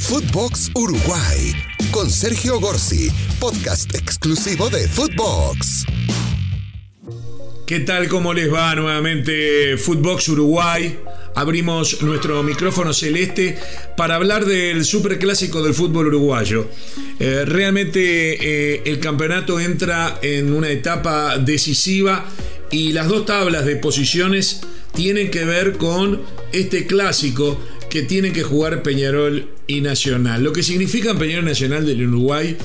Footbox Uruguay con Sergio Gorsi, podcast exclusivo de Footbox. ¿Qué tal? ¿Cómo les va nuevamente Footbox Uruguay? Abrimos nuestro micrófono celeste para hablar del superclásico del fútbol uruguayo. Eh, realmente eh, el campeonato entra en una etapa decisiva y las dos tablas de posiciones tienen que ver con este clásico que tienen que jugar Peñarol y Nacional. Lo que significa Peñarol Nacional del Uruguay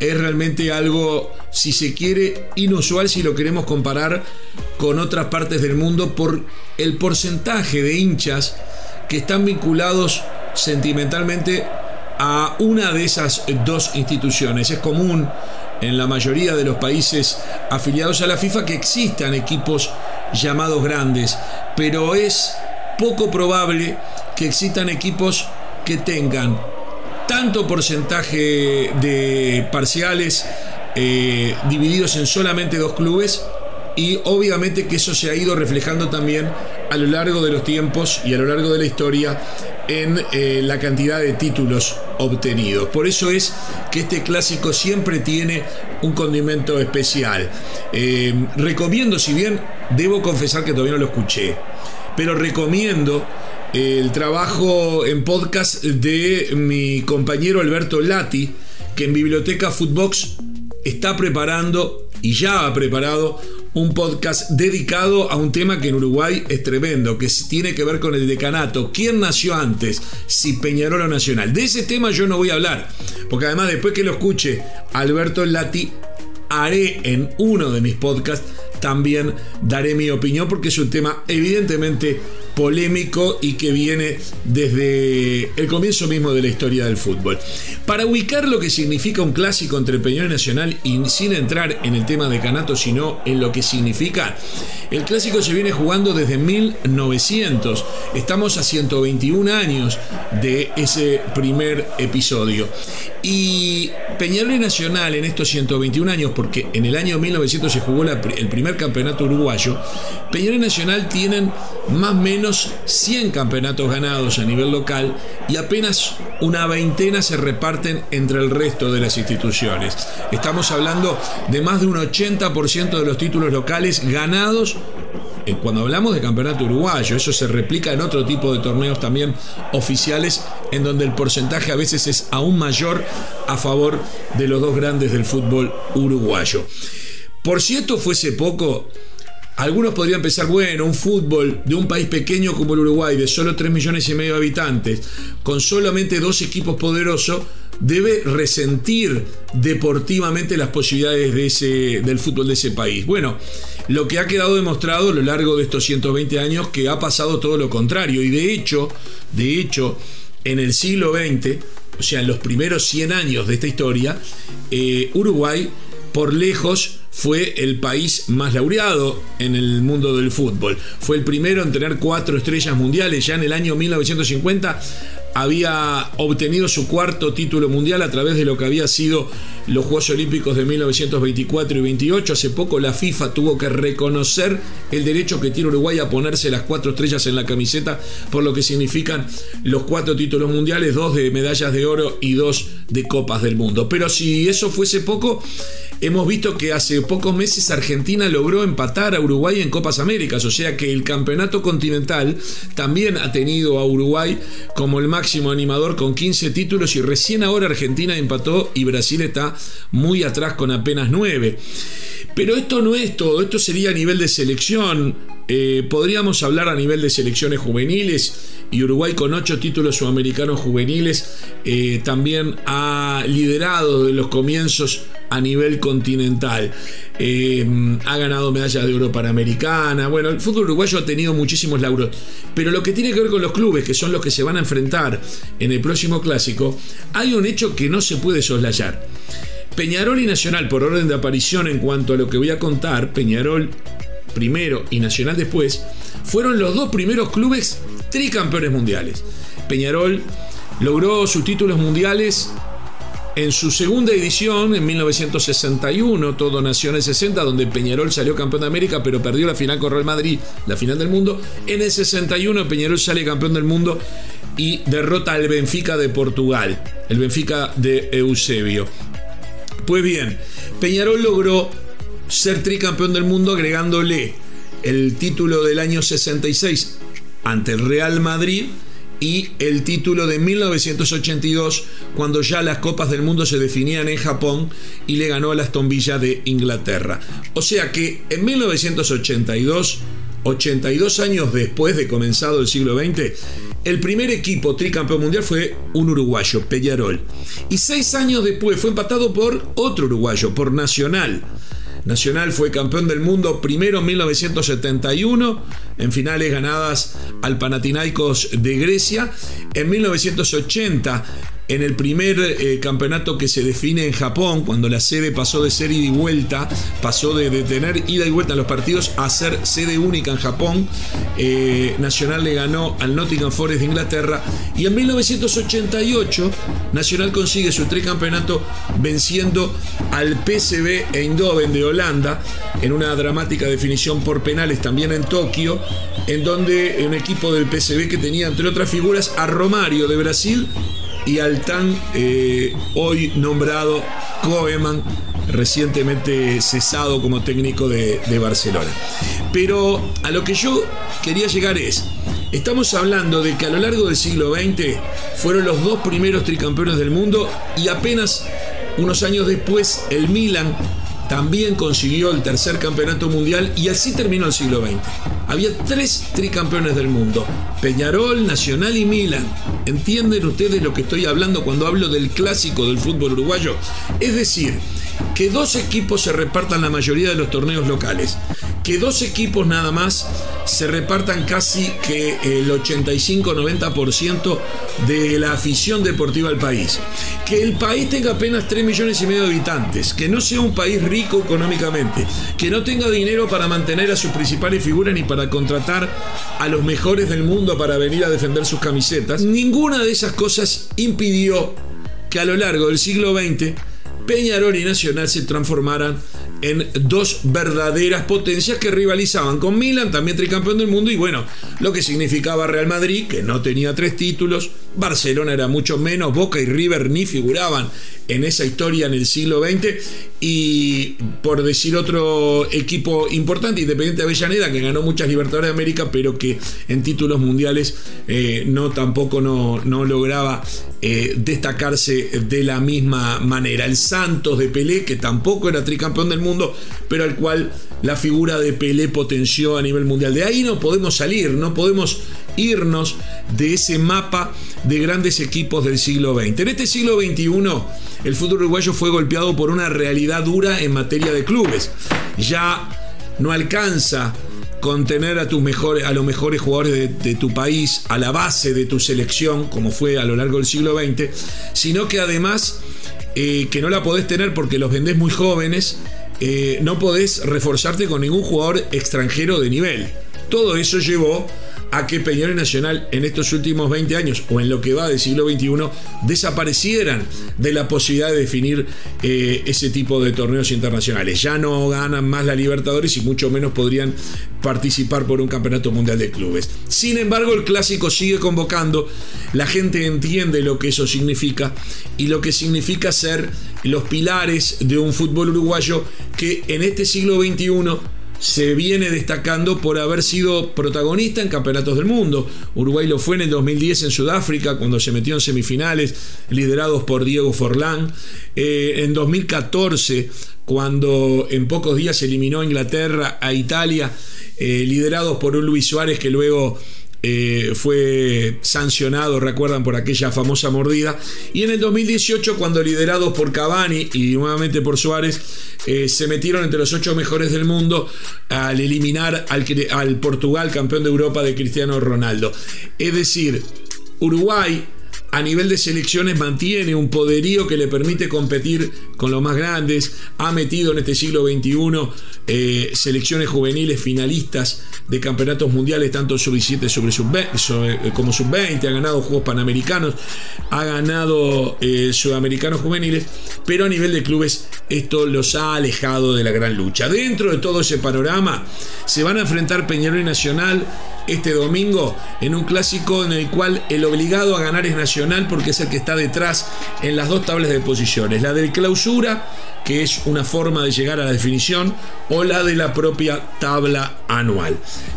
es realmente algo, si se quiere, inusual si lo queremos comparar con otras partes del mundo por el porcentaje de hinchas que están vinculados sentimentalmente a una de esas dos instituciones. Es común en la mayoría de los países afiliados a la FIFA que existan equipos llamados grandes, pero es poco probable que existan equipos que tengan tanto porcentaje de parciales eh, divididos en solamente dos clubes y obviamente que eso se ha ido reflejando también a lo largo de los tiempos y a lo largo de la historia en eh, la cantidad de títulos obtenidos. Por eso es que este clásico siempre tiene un condimento especial. Eh, recomiendo, si bien debo confesar que todavía no lo escuché, pero recomiendo el trabajo en podcast de mi compañero Alberto Lati, que en Biblioteca Footbox está preparando y ya ha preparado un podcast dedicado a un tema que en Uruguay es tremendo, que tiene que ver con el decanato. ¿Quién nació antes? Si Peñarol o Nacional. De ese tema yo no voy a hablar, porque además después que lo escuche Alberto Lati, haré en uno de mis podcasts también daré mi opinión porque es un tema evidentemente polémico y que viene desde el comienzo mismo de la historia del fútbol. Para ubicar lo que significa un clásico entre Peñarol Nacional y sin entrar en el tema de Canato, sino en lo que significa, el clásico se viene jugando desde 1900. Estamos a 121 años de ese primer episodio. Y Peñarol Nacional en estos 121 años, porque en el año 1900 se jugó el primer campeonato uruguayo, Peñarol Nacional tienen más o menos 100 campeonatos ganados a nivel local y apenas una veintena se reparten entre el resto de las instituciones. Estamos hablando de más de un 80% de los títulos locales ganados eh, cuando hablamos de campeonato uruguayo, eso se replica en otro tipo de torneos también oficiales, en donde el porcentaje a veces es aún mayor a favor de los dos grandes del fútbol uruguayo. Por cierto, fuese poco, algunos podrían pensar, bueno, un fútbol de un país pequeño como el Uruguay, de solo 3 millones y medio de habitantes, con solamente dos equipos poderosos, debe resentir deportivamente las posibilidades de ese, del fútbol de ese país. Bueno, lo que ha quedado demostrado a lo largo de estos 120 años que ha pasado todo lo contrario. Y de hecho, de hecho, en el siglo XX, o sea, en los primeros 100 años de esta historia, eh, Uruguay, por lejos, fue el país más laureado en el mundo del fútbol. Fue el primero en tener cuatro estrellas mundiales. Ya en el año 1950 había obtenido su cuarto título mundial a través de lo que había sido los Juegos Olímpicos de 1924 y 28. Hace poco la FIFA tuvo que reconocer el derecho que tiene Uruguay a ponerse las cuatro estrellas en la camiseta por lo que significan los cuatro títulos mundiales, dos de medallas de oro y dos de copas del mundo. Pero si eso fuese poco, hemos visto que hace pocos meses Argentina logró empatar a Uruguay en Copas Américas, o sea que el campeonato continental también ha tenido a Uruguay como el máximo animador con 15 títulos y recién ahora Argentina empató y Brasil está muy atrás con apenas 9. Pero esto no es todo, esto sería a nivel de selección. Eh, podríamos hablar a nivel de selecciones juveniles y Uruguay con ocho títulos sudamericanos juveniles eh, también ha liderado de los comienzos a nivel continental. Eh, ha ganado medallas de oro panamericana. Bueno, el fútbol uruguayo ha tenido muchísimos lauros. Pero lo que tiene que ver con los clubes, que son los que se van a enfrentar en el próximo clásico, hay un hecho que no se puede soslayar. Peñarol y Nacional, por orden de aparición en cuanto a lo que voy a contar, Peñarol primero y Nacional después, fueron los dos primeros clubes tricampeones mundiales. Peñarol logró sus títulos mundiales en su segunda edición, en 1961, todo nació en el 60, donde Peñarol salió campeón de América, pero perdió la final con Real Madrid, la final del mundo. En el 61, Peñarol sale campeón del mundo y derrota al Benfica de Portugal, el Benfica de Eusebio. Pues bien, Peñarol logró ser tricampeón del mundo agregándole el título del año 66 ante el Real Madrid y el título de 1982 cuando ya las copas del mundo se definían en Japón y le ganó a las tombillas de Inglaterra. O sea que en 1982, 82 años después de comenzado el siglo XX, el primer equipo tricampeón mundial fue un uruguayo, Peñarol. Y seis años después fue empatado por otro uruguayo, por Nacional. Nacional fue campeón del mundo primero en 1971, en finales ganadas al Panathinaikos de Grecia. En 1980 en el primer eh, campeonato que se define en Japón, cuando la sede pasó de ser ida y vuelta, pasó de, tener ida y vuelta en los partidos a ser sede única en Japón, eh, Nacional le ganó al Nottingham Forest de Inglaterra y en 1988 Nacional consigue su tricampeonato venciendo al PSV Eindhoven de Holanda en una dramática definición por penales también en Tokio, en donde un equipo del PSV que tenía entre otras figuras a Romario de Brasil y al tan eh, hoy nombrado Koeman, recientemente cesado como técnico de, de Barcelona. Pero a lo que yo quería llegar es, estamos hablando de que a lo largo del siglo XX fueron los dos primeros tricampeones del mundo y apenas unos años después el Milan también consiguió el tercer campeonato mundial y así terminó el siglo XX. Había tres tricampeones del mundo, Peñarol, Nacional y Milan. ¿Entienden ustedes lo que estoy hablando cuando hablo del clásico del fútbol uruguayo? Es decir, que dos equipos se repartan la mayoría de los torneos locales, que dos equipos nada más se repartan casi que el 85-90% de la afición deportiva del país, que el país tenga apenas 3 millones y medio de habitantes, que no sea un país rico económicamente, que no tenga dinero para mantener a sus principales figuras ni para contratar a los mejores del mundo para venir a defender sus camisetas, ninguna de esas cosas impidió que a lo largo del siglo XX Peñarol y Nacional se transformaran en dos verdaderas potencias que rivalizaban con Milan, también tricampeón del mundo, y bueno, lo que significaba Real Madrid, que no tenía tres títulos, Barcelona era mucho menos, Boca y River ni figuraban en esa historia en el siglo XX, y por decir otro equipo importante, Independiente Avellaneda, que ganó muchas Libertadores de América, pero que en títulos mundiales eh, no tampoco no, no lograba eh, destacarse de la misma manera. El Santos de Pelé, que tampoco era tricampeón del mundo, pero al cual la figura de Pelé potenció a nivel mundial. De ahí no podemos salir, no podemos irnos de ese mapa de grandes equipos del siglo XX. En este siglo XXI, el fútbol uruguayo fue golpeado por una realidad dura en materia de clubes. Ya no alcanza con tener a, tus mejores, a los mejores jugadores de, tu país a la base de tu selección, como fue a lo largo del siglo XX, sino que además eh, que no la podés tener porque los vendés muy jóvenes, eh, no podés reforzarte con ningún jugador extranjero de nivel. Todo eso llevó a que Peñarol Nacional en estos últimos 20 años o en lo que va del siglo XXI desaparecieran de la posibilidad de definir eh, ese tipo de torneos internacionales. Ya no ganan más la Libertadores y mucho menos podrían participar por un campeonato mundial de clubes. Sin embargo, el clásico sigue convocando, la gente entiende lo que eso significa y lo que significa ser los pilares de un fútbol uruguayo que en este siglo XXI se viene destacando por haber sido protagonista en campeonatos del mundo. Uruguay lo fue en el 2010 en Sudáfrica, cuando se metió en semifinales, liderados por Diego Forlán. Eh, en 2014, cuando en pocos días eliminó a Inglaterra, a Italia, eh, liderados por un Luis Suárez que luego eh, fue sancionado, recuerdan, por aquella famosa mordida. Y en el 2018, cuando liderados por Cavani y nuevamente por Suárez, eh, se metieron entre los ocho mejores del mundo al eliminar al, al Portugal campeón de Europa de Cristiano Ronaldo. Es decir, Uruguay a nivel de selecciones mantiene un poderío que le permite competir con los más grandes. Ha metido en este siglo XXI eh, selecciones juveniles finalistas de campeonatos mundiales, tanto sub-17 sobre sub eh, como sub-20. Ha ganado Juegos Panamericanos, ha ganado eh, Sudamericanos juveniles, pero a nivel de clubes esto los ha alejado de la gran lucha. Dentro de todo ese panorama se van a enfrentar Peñarol y Nacional este domingo en un clásico en el cual el obligado a ganar es Nacional porque es el que está detrás en las dos tablas de posiciones, la del clausura, que es una forma de llegar a la definición, o la de la propia tabla anual.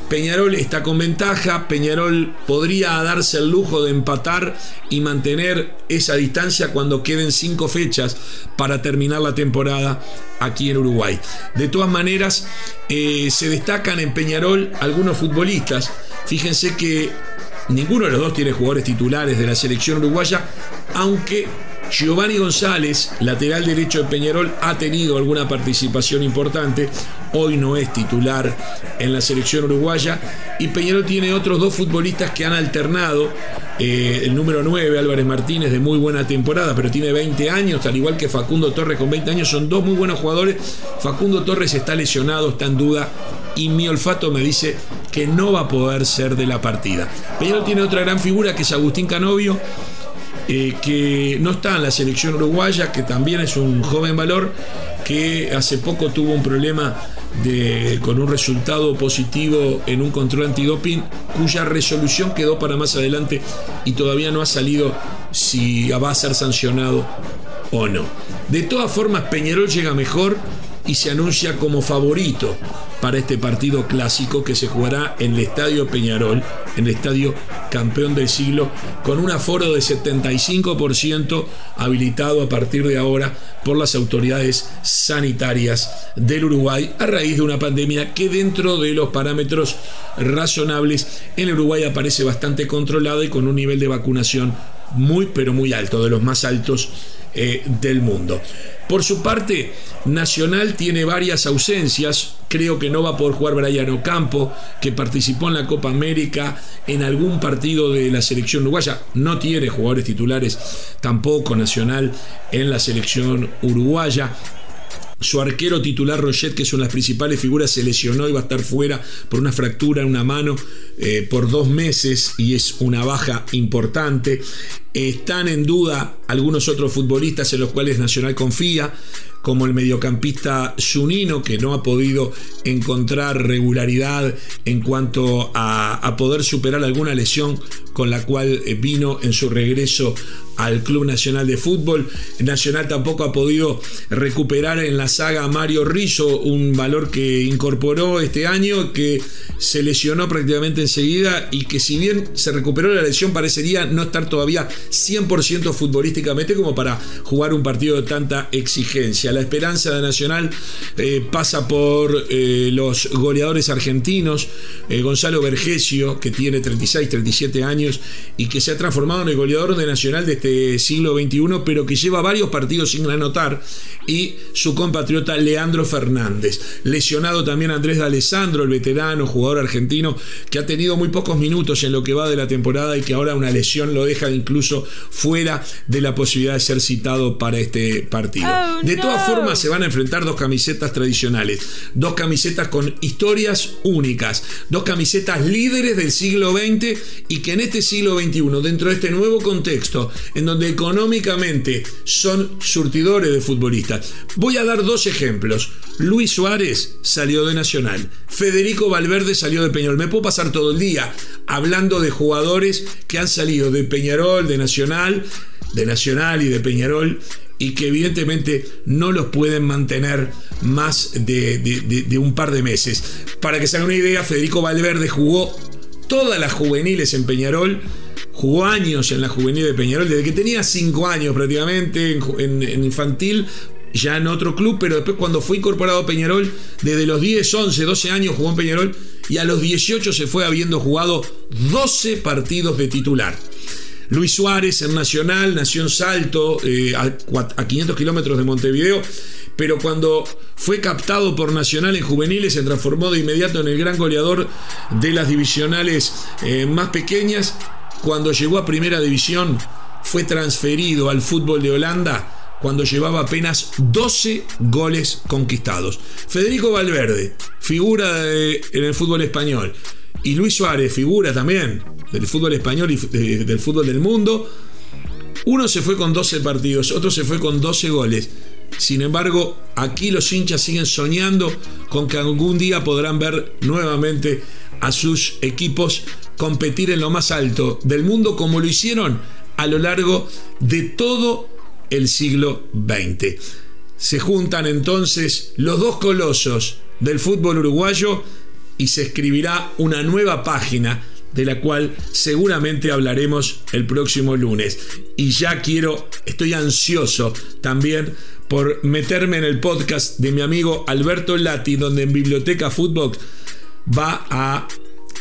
Peñarol está con ventaja, Peñarol podría darse el lujo de empatar y mantener esa distancia cuando queden cinco fechas para terminar la temporada aquí en Uruguay. De todas maneras, eh, se destacan en Peñarol algunos futbolistas. Fíjense que ninguno de los dos tiene jugadores titulares de la selección uruguaya, aunque Giovanni González, lateral derecho de Peñarol, ha tenido alguna participación importante. Hoy no es titular en la selección uruguaya. Y Peñarol tiene otros dos futbolistas que han alternado. Eh, el número 9, Álvarez Martínez, de muy buena temporada, pero tiene 20 años, al igual que Facundo Torres con 20 años. Son dos muy buenos jugadores. Facundo Torres está lesionado, está en duda. Y mi olfato me dice que no va a poder ser de la partida. Peñarol tiene otra gran figura que es Agustín Canovio eh, que no está en la selección uruguaya, que también es un joven valor, que hace poco tuvo un problema de, con un resultado positivo en un control antidoping, cuya resolución quedó para más adelante y todavía no ha salido si va a ser sancionado o no. De todas formas, Peñarol llega mejor y se anuncia como favorito para este partido clásico que se jugará en el Estadio Peñarol, en el Estadio Campeón del Siglo, con un aforo de 75% habilitado a partir de ahora por las autoridades sanitarias del Uruguay a raíz de una pandemia que dentro de los parámetros razonables en Uruguay aparece bastante controlada y con un nivel de vacunación muy pero muy alto, de los más altos eh, del mundo. Por su parte, Nacional tiene varias ausencias. Creo que no va a poder jugar Brian Ocampo, que participó en la Copa América en algún partido de la selección uruguaya. No tiene jugadores titulares tampoco Nacional en la selección uruguaya. Su arquero titular Roget, que son las principales figuras, se lesionó y va a estar fuera por una fractura en una mano eh, por dos meses y es una baja importante. Están en duda algunos otros futbolistas en los cuales Nacional confía como el mediocampista Zunino, que no ha podido encontrar regularidad en cuanto a, a, poder superar alguna lesión con la cual eh, vino en su regreso al Club Nacional de Fútbol. Nacional tampoco ha podido recuperar en la saga Mario Rizzo, un valor que incorporó este año, que se lesionó prácticamente enseguida y que si bien se recuperó la lesión parecería no estar todavía 100% futbolísticamente como para jugar un partido de tanta exigencia. La esperanza de Nacional eh, pasa por eh, los goleadores argentinos, eh, Gonzalo Vergesio, que tiene 36, 37 años y que se ha transformado en el goleador de Nacional de este siglo XXI, pero que lleva varios partidos sin anotar, y su compatriota Leandro Fernández. Lesionado también Andrés de Alessandro, el veterano jugador argentino, que ha tenido muy pocos minutos en lo que va de la temporada y que ahora una lesión lo deja incluso fuera de la posibilidad de ser citado para este partido. Oh, de todas formas, se van a enfrentar dos camisetas tradicionales, dos camisetas con historias únicas, dos camisetas líderes del siglo XX y que en este siglo XXI, dentro de este nuevo contexto, en donde económicamente son surtidores de futbolistas. Voy a dar dos ejemplos. Luis Suárez salió de Nacional. Federico Valverde salió de Peñarol. Me puedo pasar todo el día hablando de jugadores que han salido de Peñarol, de Nacional, de Nacional y de Peñarol y que evidentemente no los pueden mantener más de, un par de meses. Para que se hagan una idea, Federico Valverde jugó todas las juveniles en Peñarol jugó años en la juvenil de Peñarol, desde que tenía 5 años prácticamente en, infantil, ya en otro club, pero después cuando fue incorporado a Peñarol, desde los 10, 11, 12 años jugó en Peñarol y a los 18 se fue habiendo jugado 12 partidos de titular. Luis Suárez en Nacional, nació en Salto, eh, a, 500 kilómetros de Montevideo, pero cuando fue captado por Nacional en juveniles se transformó de inmediato en el gran goleador de las divisionales eh, más pequeñas cuando llegó a Primera División, fue transferido al fútbol de Holanda cuando llevaba apenas 12 goles conquistados. Federico Valverde, figura en el fútbol español, y Luis Suárez, figura también del fútbol español y del fútbol del mundo. Uno se fue con 12 partidos, otro se fue con 12 goles. Sin embargo, aquí los hinchas siguen soñando con que algún día podrán ver nuevamente a sus equipos competir en lo más alto del mundo como lo hicieron a lo largo de todo el siglo XX. Se juntan entonces los dos colosos del fútbol uruguayo y se escribirá una nueva página de la cual seguramente hablaremos el próximo lunes. Y ya quiero, estoy ansioso también por meterme en el podcast de mi amigo Alberto Lati, donde en Biblioteca Fútbol va a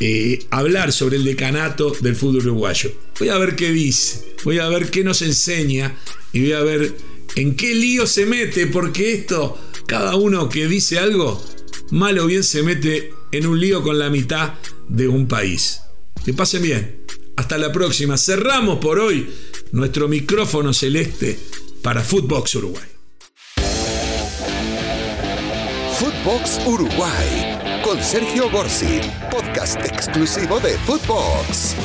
eh, hablar sobre el decanato del fútbol uruguayo. Voy a ver qué dice, voy a ver qué nos enseña y voy a ver en qué lío se mete, porque esto, cada uno que dice algo, mal o bien se mete en un lío con la mitad de un país. Que pasen bien. Hasta la próxima. Cerramos por hoy nuestro micrófono celeste para Footbox Uruguay. Footbox Uruguay con Sergio Gorsi, podcast exclusivo de Footbox.